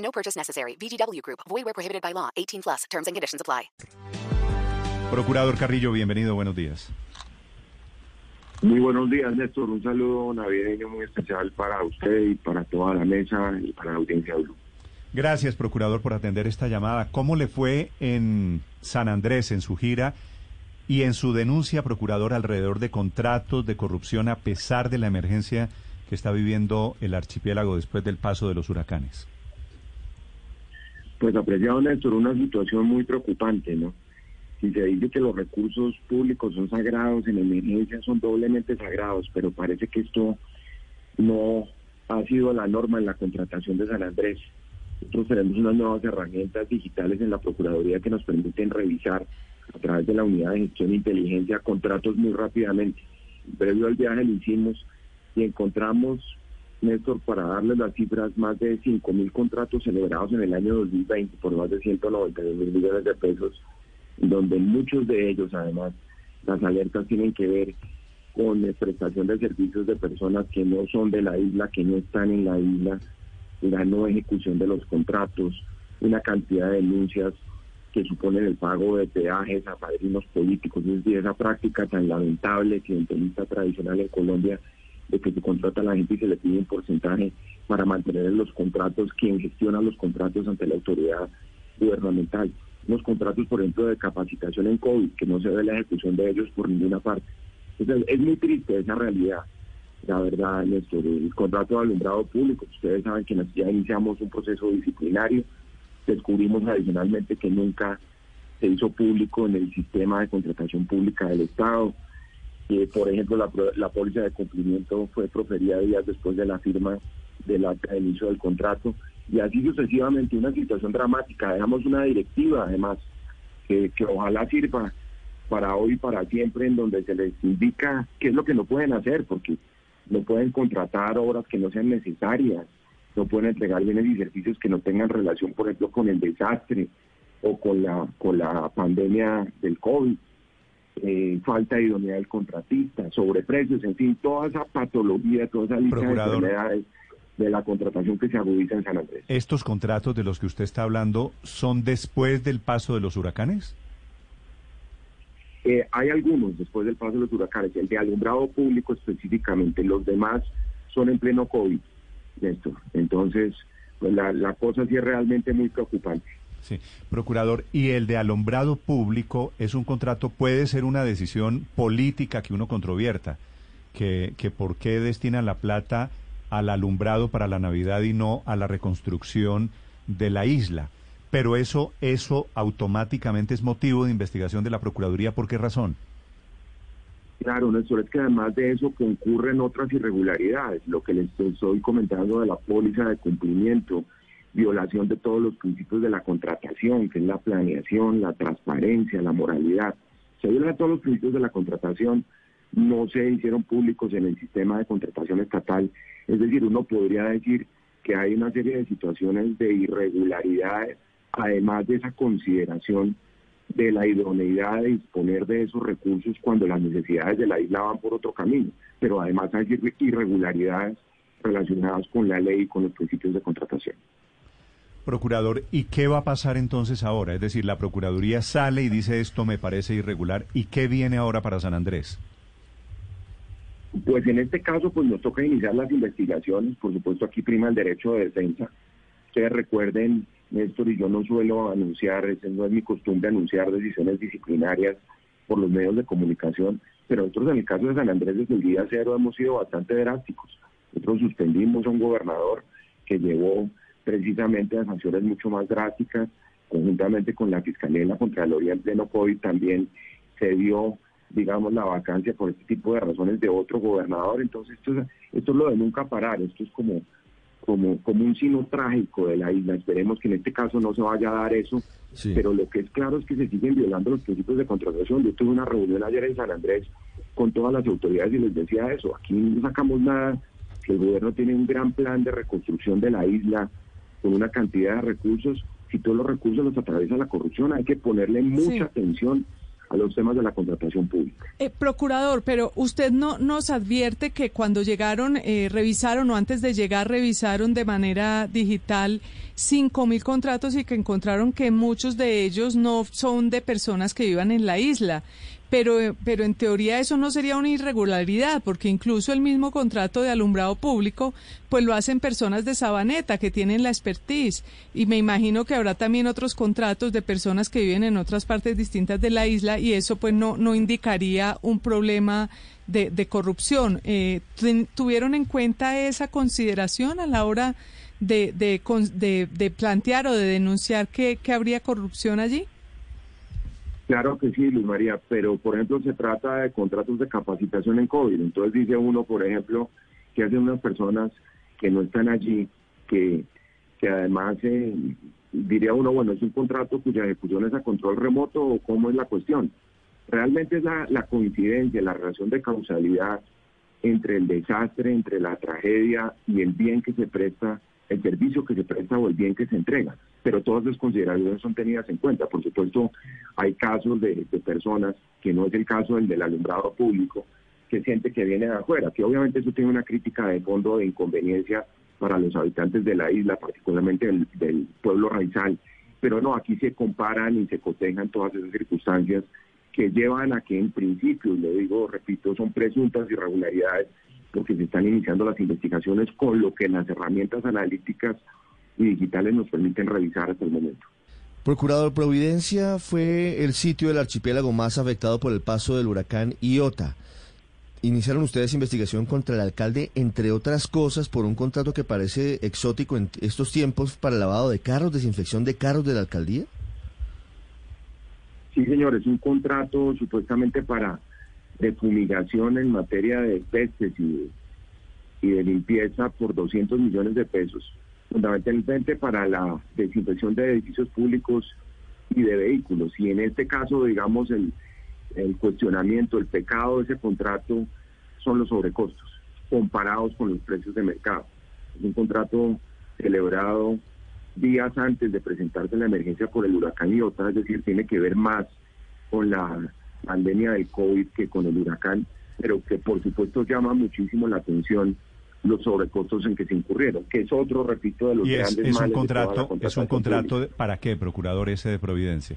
No purchase necessary. VGW Group. Void where prohibited by law. 18 plus. Terms and conditions apply. Procurador Carrillo, bienvenido, buenos días. Muy buenos días, Néstor. Un saludo navideño muy especial para usted y para toda la mesa y para la audiencia de Blue. Gracias, procurador, por atender esta llamada. ¿Cómo le fue en San Andrés, en su gira y en su denuncia, procurador, alrededor de contratos de corrupción a pesar de la emergencia que está viviendo el archipiélago después del paso de los huracanes? Pues apreciado Néstor, una situación muy preocupante, ¿no? Si se dice que los recursos públicos son sagrados, en emergencia son doblemente sagrados, pero parece que esto no ha sido la norma en la contratación de San Andrés. Nosotros tenemos unas nuevas herramientas digitales en la Procuraduría que nos permiten revisar a través de la unidad de gestión e inteligencia contratos muy rápidamente. Previo al viaje lo hicimos y encontramos, Néstor, para darles las cifras, más de 5 mil contratos celebrados en el año 2020 por más de 192 mil millones de pesos, donde muchos de ellos, además, las alertas tienen que ver con prestación de servicios de personas que no son de la isla, que no están en la isla, la no ejecución de los contratos, una cantidad de denuncias que suponen el pago de peajes a padrinos políticos, es decir, esa práctica tan lamentable, clientelista tradicional en Colombia, de que se contrata a la gente y se le pide un porcentaje para mantener los contratos, quien gestiona los contratos ante la autoridad gubernamental. Los contratos, por ejemplo, de capacitación en COVID, que no se ve la ejecución de ellos por ninguna parte. Entonces, es muy triste esa realidad la verdad, Néstor, el contrato de alumbrado público, ustedes saben que ya iniciamos un proceso disciplinario, descubrimos adicionalmente que nunca se hizo público en el sistema de contratación pública del Estado, que por ejemplo la, la póliza de cumplimiento fue proferida días después de la firma del acta de inicio del contrato, y así sucesivamente una situación dramática, dejamos una directiva además que, que ojalá sirva para hoy y para siempre en donde se les indica qué es lo que no pueden hacer, porque no pueden contratar obras que no sean necesarias, no pueden entregar bienes y servicios que no tengan relación, por ejemplo, con el desastre o con la, con la pandemia del COVID, eh, falta de idoneidad del contratista, sobreprecios, en fin, toda esa patología, toda esa lista de enfermedades de la contratación que se agudiza en San Andrés. ¿Estos contratos de los que usted está hablando son después del paso de los huracanes? Eh, hay algunos después del paso de los huracanes, el de alumbrado público específicamente, los demás son en pleno COVID, Néstor. Entonces, pues la, la cosa sí es realmente muy preocupante. Sí, procurador, y el de alumbrado público es un contrato, puede ser una decisión política que uno controvierta, que, que por qué destina la plata al alumbrado para la Navidad y no a la reconstrucción de la isla. Pero eso, eso automáticamente es motivo de investigación de la Procuraduría. ¿Por qué razón? Claro, Néstor, es que además de eso concurren otras irregularidades. Lo que les estoy comentando de la póliza de cumplimiento, violación de todos los principios de la contratación, que es la planeación, la transparencia, la moralidad. Se violan todos los principios de la contratación, no se hicieron públicos en el sistema de contratación estatal. Es decir, uno podría decir que hay una serie de situaciones de irregularidades además de esa consideración de la idoneidad de disponer de esos recursos cuando las necesidades de la isla van por otro camino, pero además hay irregularidades relacionadas con la ley y con los principios de contratación. Procurador, ¿y qué va a pasar entonces ahora? Es decir, la Procuraduría sale y dice esto me parece irregular, ¿y qué viene ahora para San Andrés? Pues en este caso, pues nos toca iniciar las investigaciones, por supuesto aquí prima el derecho de defensa. Ustedes recuerden Néstor, y yo no suelo anunciar, no es mi costumbre anunciar decisiones disciplinarias por los medios de comunicación, pero nosotros en el caso de San Andrés desde el día cero hemos sido bastante drásticos. Nosotros suspendimos a un gobernador que llevó precisamente a sanciones mucho más drásticas, conjuntamente con la Fiscalía y la Contraloría en pleno COVID también se dio, digamos, la vacancia por este tipo de razones de otro gobernador. Entonces, esto, esto es lo de nunca parar, esto es como como, como un sino trágico de la isla. Esperemos que en este caso no se vaya a dar eso, Sí. pero lo que es claro es que se siguen violando los principios de contratación. Yo tuve una reunión ayer en San Andrés con todas las autoridades y les decía eso, aquí no sacamos nada, el gobierno tiene un gran plan de reconstrucción de la isla con una cantidad de recursos, si todos los recursos los atraviesa la corrupción, hay que ponerle mucha Sí. atención a los temas de la contratación pública. Eh, procurador, pero usted no nos advierte que cuando llegaron, eh, revisaron o antes de llegar revisaron de manera digital cinco mil contratos y que encontraron que muchos de ellos no son de personas que vivan en la isla. Pero, pero en teoría eso no sería una irregularidad, porque incluso el mismo contrato de alumbrado público, pues lo hacen personas de Sabaneta que tienen la expertise. Y me imagino que habrá también otros contratos de personas que viven en otras partes distintas de la isla y eso pues no, no indicaría un problema de, de corrupción. Eh, ¿tuen- ¿Tuvieron en cuenta esa consideración a la hora de, de- de plantear o de denunciar que, que habría corrupción allí? Claro que sí, Luis María, pero por ejemplo se trata de contratos de capacitación en COVID. Entonces dice uno, por ejemplo, que hacen unas personas que no están allí, que, que además eh, diría uno, bueno, es un contrato cuya ejecución es a control remoto o cómo es la cuestión. Realmente es la, la coincidencia, la relación de causalidad entre el desastre, entre la tragedia y el bien que se presta, el servicio que se presta o el bien que se entrega. Pero todas las consideraciones son tenidas en cuenta. Por supuesto, hay casos de, personas, que no es el caso del del alumbrado público, que siente que viene de afuera, que obviamente eso tiene una crítica de fondo de inconveniencia para los habitantes de la isla, particularmente del, del pueblo raizal. Pero no, aquí se comparan y se cotejan todas esas circunstancias que llevan a que en principio, y lo digo, repito, son presuntas irregularidades porque se están iniciando las investigaciones con lo que las herramientas analíticas y digitales nos permiten revisar hasta el momento. Procurador, Providencia fue el sitio del archipiélago más afectado por el paso del huracán Iota. Iniciaron ustedes investigación contra el alcalde, entre otras cosas, por un contrato que parece exótico en estos tiempos para lavado de carros, desinfección de carros de la alcaldía. Sí, señor, es un contrato supuestamente para de fumigación en materia de pestes y de, y de limpieza por 200 millones de pesos, fundamentalmente para la desinfección de edificios públicos y de vehículos. Y en este caso, digamos, el, cuestionamiento, el pecado de ese contrato son los sobrecostos comparados con los precios de mercado. Es un contrato celebrado días antes de presentarse la emergencia por el huracán Iota, es decir, tiene que ver más con la pandemia del COVID que con el huracán, pero que por supuesto llama muchísimo la atención los sobrecostos en que se incurrieron, que es otro, repito, de los Y es, grandes es un males toda la contrato, es un contrato de- para qué, procurador ese de Providencia.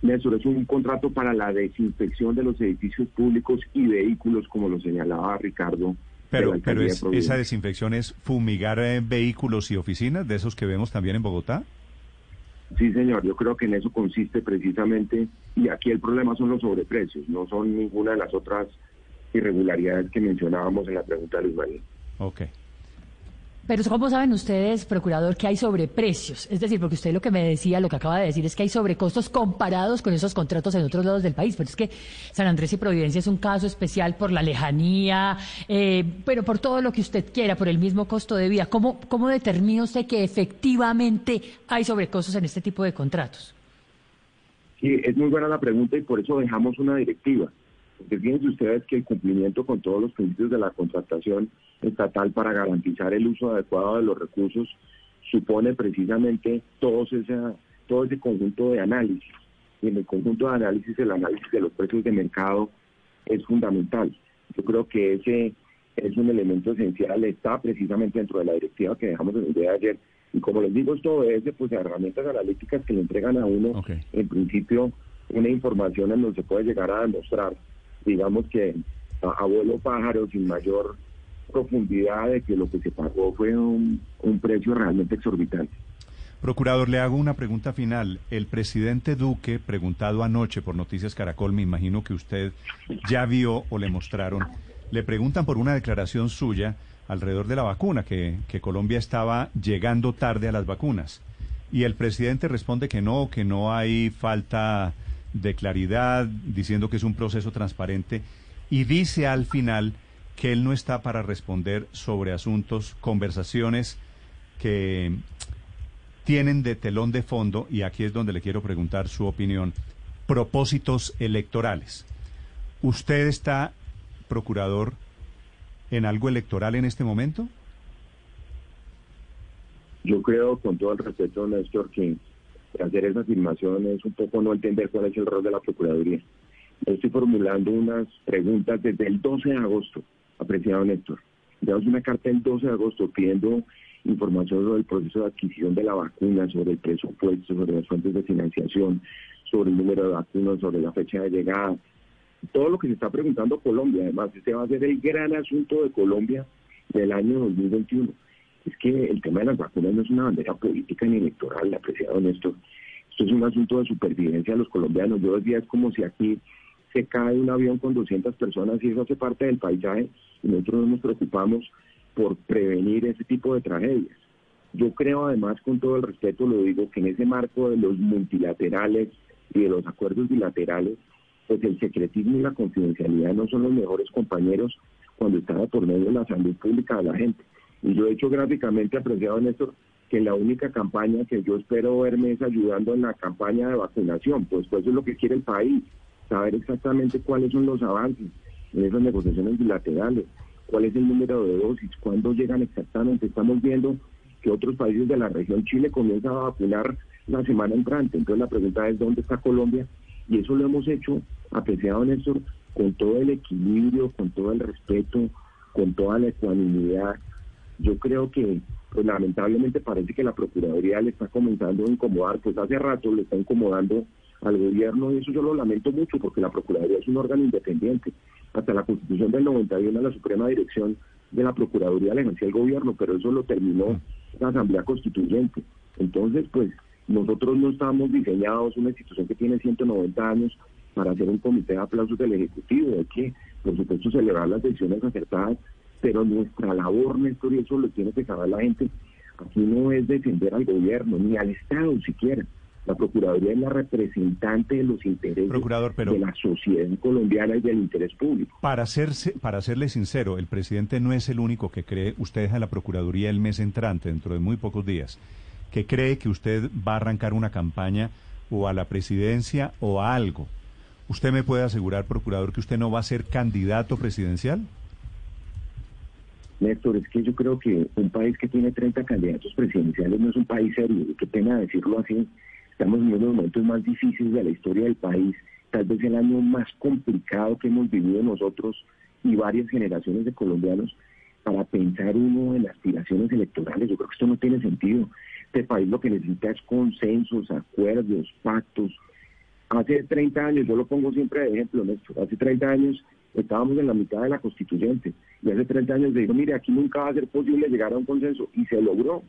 Néstor, es un contrato para la desinfección de los edificios públicos y vehículos, como lo señalaba Ricardo. Pero, de es, esa desinfección es fumigar eh, vehículos y oficinas, de esos que vemos también en Bogotá. Sí, señor, yo creo que en eso consiste precisamente, y aquí el problema son los sobreprecios, no son ninguna de las otras irregularidades que mencionábamos en la pregunta de Luis María. Ok. Pero ¿cómo saben ustedes, procurador, que hay sobreprecios? Es decir, porque usted lo que me decía, lo que acaba de decir es que hay sobrecostos comparados con esos contratos en otros lados del país. Pero es que San Andrés y Providencia es un caso especial por la lejanía, eh, pero por todo lo que usted quiera, por el mismo costo de vida. ¿Cómo, ¿Cómo determina usted que efectivamente hay sobrecostos en este tipo de contratos? Sí, es muy buena la pregunta y por eso dejamos una directiva. Porque fíjense ustedes que el cumplimiento con todos los principios de la contratación estatal para garantizar el uso adecuado de los recursos supone precisamente todos esa, todo ese conjunto de análisis. Y en el conjunto de análisis, el análisis de los precios de mercado es fundamental. Yo creo que ese es un elemento esencial, está precisamente dentro de la directiva que dejamos en el día de ayer. Y como les digo, esto obedece pues, a herramientas analíticas que le entregan a uno, en principio, una información en donde se puede llegar a demostrar, digamos que a, a vuelo pájaro, sin mayor profundidad de que lo que se pagó fue un, un precio realmente exorbitante. Procurador, le hago una pregunta final. El presidente Duque, preguntado anoche por Noticias Caracol, me imagino que usted ya vio o le mostraron, le preguntan por una declaración suya alrededor de la vacuna, que, que Colombia estaba llegando tarde a las vacunas. Y el presidente responde que no, que no hay falta de claridad, diciendo que es un proceso transparente. Y dice al final que él no está para responder sobre asuntos, conversaciones que tienen de telón de fondo, y aquí es donde le quiero preguntar su opinión, propósitos electorales. ¿Usted está, procurador, en algo electoral en este momento? Yo creo, con todo el respeto, Néstor, que hacer esa afirmación es un poco no entender cuál es el rol de la Procuraduría. Yo estoy formulando unas preguntas desde el 12 de agosto, apreciado Néstor. Damos una carta el 12 de agosto pidiendo información sobre el proceso de adquisición de la vacuna, sobre el presupuesto, sobre las fuentes de financiación, sobre el número de vacunas, sobre la fecha de llegada. Todo lo que se está preguntando Colombia, además, este va a ser el gran asunto de Colombia del año 2021 es que el tema de las vacunas no es una bandera política ni electoral, apreciado Néstor. Esto es un asunto de supervivencia de los colombianos. Yo decía, es como si aquí se cae un avión con 200 personas y eso hace parte del paisaje y nosotros nos preocupamos por prevenir ese tipo de tragedias. Yo creo además, con todo el respeto, lo digo, que en ese marco de los multilaterales y de los acuerdos bilaterales, pues el secretismo y la confidencialidad no son los mejores compañeros cuando estaba por medio de la salud pública de la gente. Y yo he hecho gráficamente apreciado, Néstor, que la única campaña que yo espero verme es ayudando en la campaña de vacunación, pues, pues eso es lo que quiere el país, saber exactamente cuáles son los avances en esas negociaciones bilaterales, cuál es el número de dosis, cuándo llegan exactamente. Estamos viendo que otros países de la región, Chile comienza a vacunar la semana entrante, entonces la pregunta es dónde está Colombia, y eso lo hemos hecho, apreciado Néstor, con todo el equilibrio, con todo el respeto, con toda la ecuanimidad, yo creo que pues lamentablemente parece que la Procuraduría le está comenzando a incomodar, pues hace rato le está incomodando al gobierno y eso yo lo lamento mucho porque la Procuraduría es un órgano independiente. Hasta la Constitución del 91 la Suprema Dirección de la Procuraduría le ejercía el gobierno, pero eso lo terminó la Asamblea Constituyente. Entonces, pues nosotros no estamos diseñados, una institución que tiene 190 años, para hacer un comité de aplausos del Ejecutivo, hay que, por supuesto, celebrar las decisiones acertadas, pero nuestra labor, Néstor, y eso lo tiene que saber la gente, aquí no es defender al gobierno, ni al Estado siquiera. La Procuraduría es la representante de los intereses de la sociedad colombiana y del interés público. Para, hacerse, para serle sincero, el presidente no es el único que cree, usted deja la Procuraduría el mes entrante, dentro de muy pocos días, que cree que usted va a arrancar una campaña o a la presidencia o a algo. ¿Usted me puede asegurar, procurador, que usted no va a ser candidato presidencial? Néstor, es que yo creo que un país que tiene 30 candidatos presidenciales no es un país serio, qué pena decirlo así. Estamos de los momentos más difíciles de la historia del país, tal vez el año más complicado que hemos vivido nosotros y varias generaciones de colombianos para pensar uno en aspiraciones electorales. Yo creo que esto no tiene sentido. Este país lo que necesita es consensos, acuerdos, pactos. Hace 30 años, yo lo pongo siempre de ejemplo, Néstor, hace 30 años estábamos en la mitad de la constituyente y hace 30 años dijo, mire, aquí nunca va a ser posible llegar a un consenso y se logró.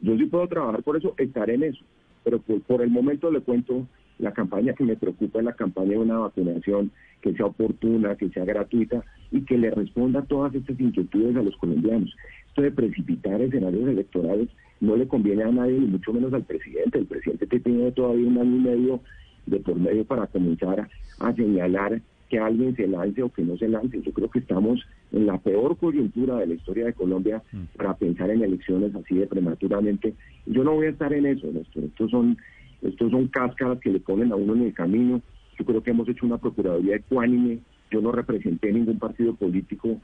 Yo sí puedo trabajar por eso, estaré en eso, pero por, el momento le cuento la campaña que me preocupa es la campaña de una vacunación que sea oportuna, que sea gratuita y que le responda a todas estas inquietudes a los colombianos. Esto de precipitar escenarios electorales no le conviene a nadie, ni mucho menos al presidente. El presidente tiene todavía un año y medio de por medio para comenzar a señalar que alguien se lance o que no se lance. Yo creo que estamos en la peor coyuntura de la historia de Colombia mm. para pensar en elecciones así de prematuramente. Yo no voy a estar en eso, Néstor. Estos son, estos son cáscaras que le ponen a uno en el camino. Yo creo que hemos hecho una procuraduría ecuánime. Yo no representé ningún partido político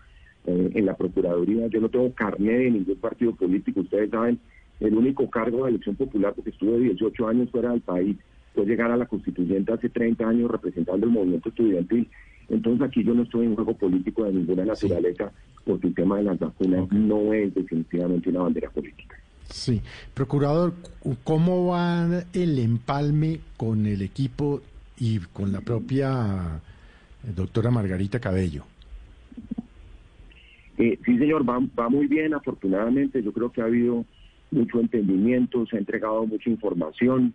eh, en la procuraduría. Yo no tengo carné de ningún partido político. Ustedes saben, el único cargo de elección popular, porque estuve 18 años fuera del país, fue llegar a la constituyente hace 30 años representando el movimiento estudiantil. Entonces aquí yo no estoy en juego político de ninguna naturaleza porque el tema de las vacunas no es definitivamente una bandera política. Sí, procurador, ¿cómo va el empalme con el equipo y con la propia eh, doctora Margarita Cabello? Eh, sí, señor, va, va muy bien, afortunadamente. Yo creo que ha habido mucho entendimiento, se ha entregado mucha información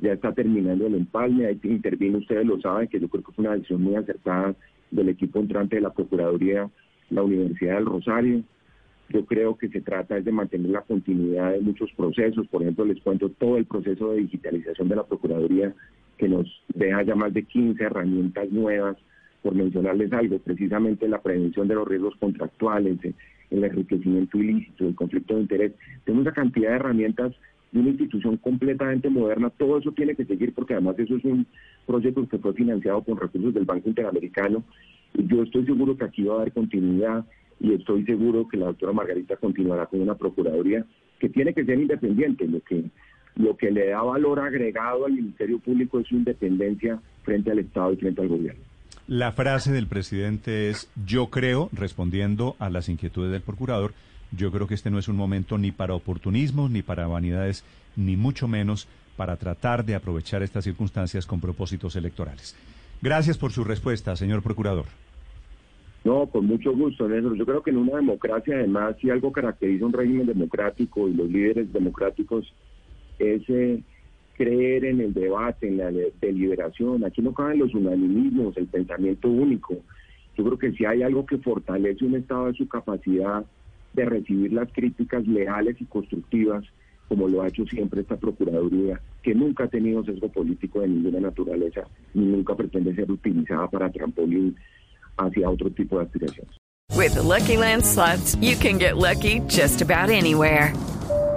ya está terminando el empalme, ahí intervino, ustedes lo saben, que yo creo que fue una decisión muy acertada del equipo entrante de la Procuraduría, la Universidad del Rosario. Yo creo que se trata de mantener la continuidad de muchos procesos, por ejemplo, les cuento todo el proceso de digitalización de la Procuraduría, que nos deja ya más de 15 herramientas nuevas por mencionarles algo, precisamente la prevención de los riesgos contractuales, el enriquecimiento ilícito, el conflicto de interés. Tenemos una cantidad de herramientas de una institución completamente moderna. Todo eso tiene que seguir porque además eso es un proyecto que fue financiado con recursos del Banco Interamericano yo estoy seguro que aquí va a haber continuidad y estoy seguro que la doctora Margarita continuará con una procuraduría que tiene que ser independiente. Lo que, lo que le da valor agregado al Ministerio Público es su independencia frente al Estado y frente al gobierno. La frase del presidente es, yo creo, respondiendo a las inquietudes del procurador, yo creo que este no es un momento ni para oportunismo, ni para vanidades, ni mucho menos para tratar de aprovechar estas circunstancias con propósitos electorales. Gracias por su respuesta, señor procurador. No, con mucho gusto, Néstor. Yo creo que en una democracia, además, si algo caracteriza un régimen democrático y los líderes democráticos es eh, creer en el debate, en la deliberación. Aquí no caben los unanimismos, el pensamiento único. Yo creo que si hay algo que fortalece un Estado es su capacidad de recibir las críticas leales y constructivas, como lo ha hecho siempre esta Procuraduría, que nunca ha tenido sesgo político de ninguna naturaleza, ni nunca pretende ser utilizada para trampolín hacia otro tipo de aspiraciones. With Lucky Land slots, you can get lucky just about anywhere.